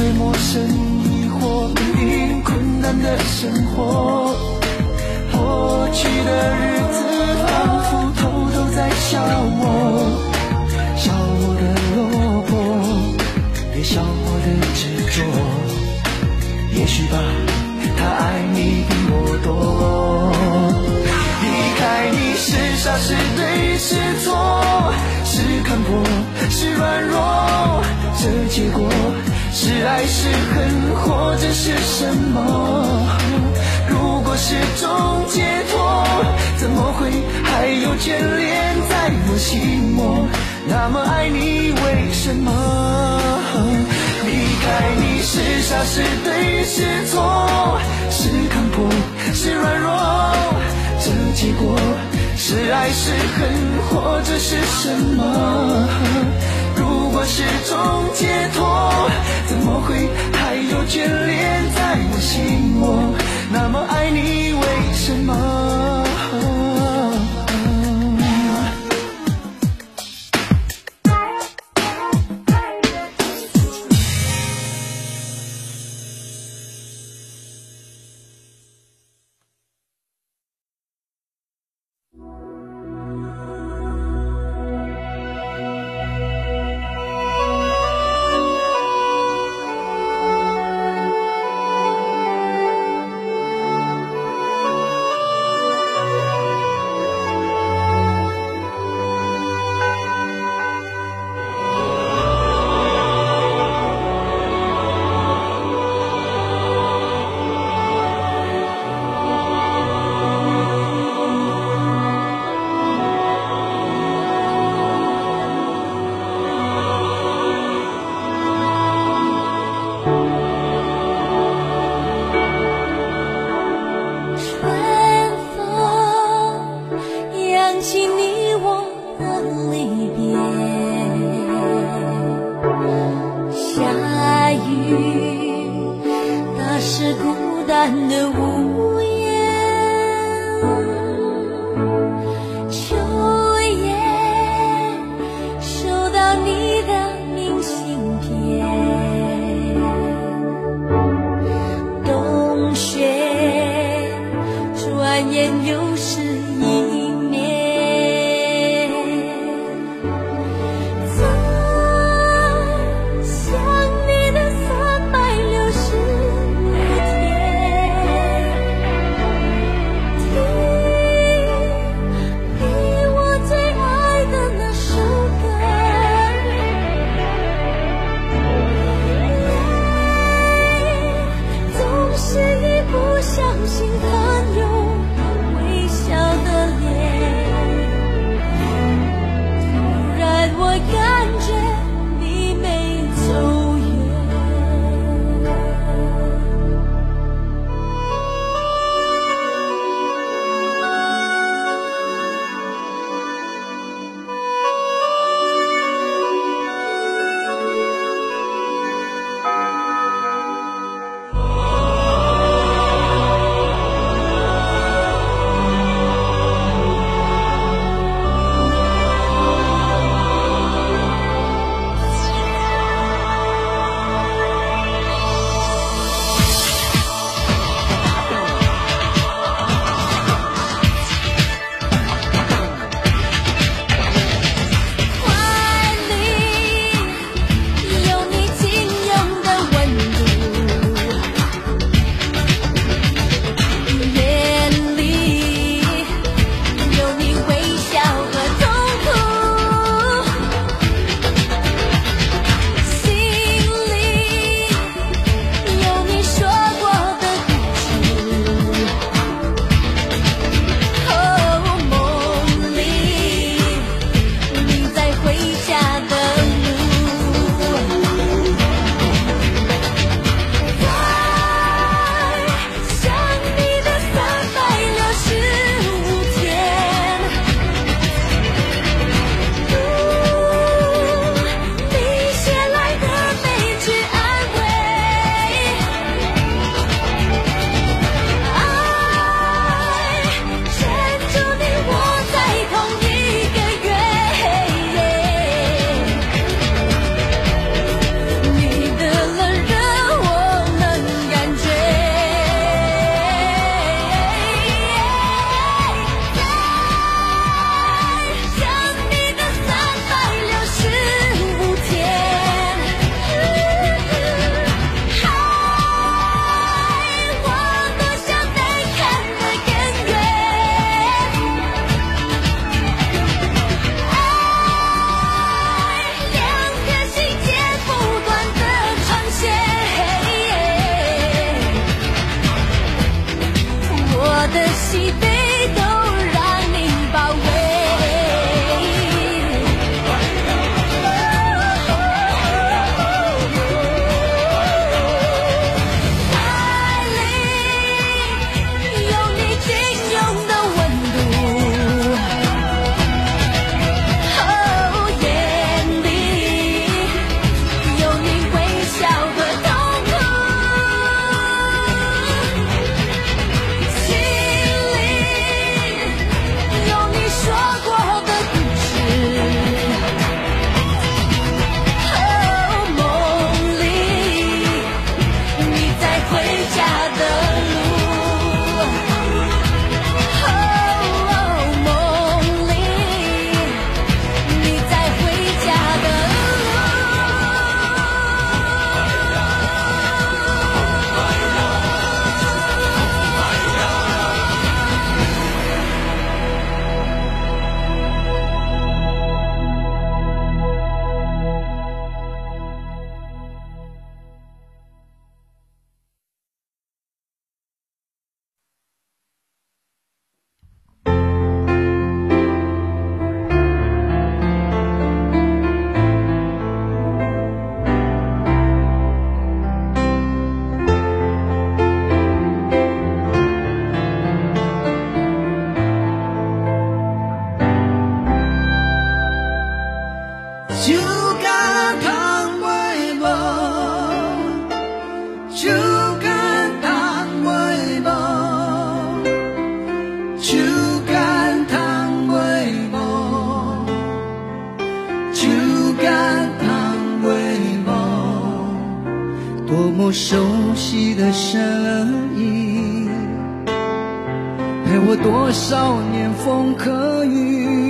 对陌生疑惑，面临困难的生活。过去的日子仿佛偷偷在笑我，笑我的落魄，也笑我的执着。也许吧，他爱你比我多。离开你是傻是对是错，是看破是软弱，这结果是爱是恨，或者是什么？如果是种解脱，怎么会还有眷恋在我心窝？那么爱你为什么？离开你是傻是对是错，是看破是软弱，这结果是爱是恨，或者是什么？我是种解脱，怎么会还有眷恋在我心窝？那么爱你为什么？淡的无言，秋夜收到你的明信片。冬雪，转眼又是我熟悉的身影陪我多少年风和雨。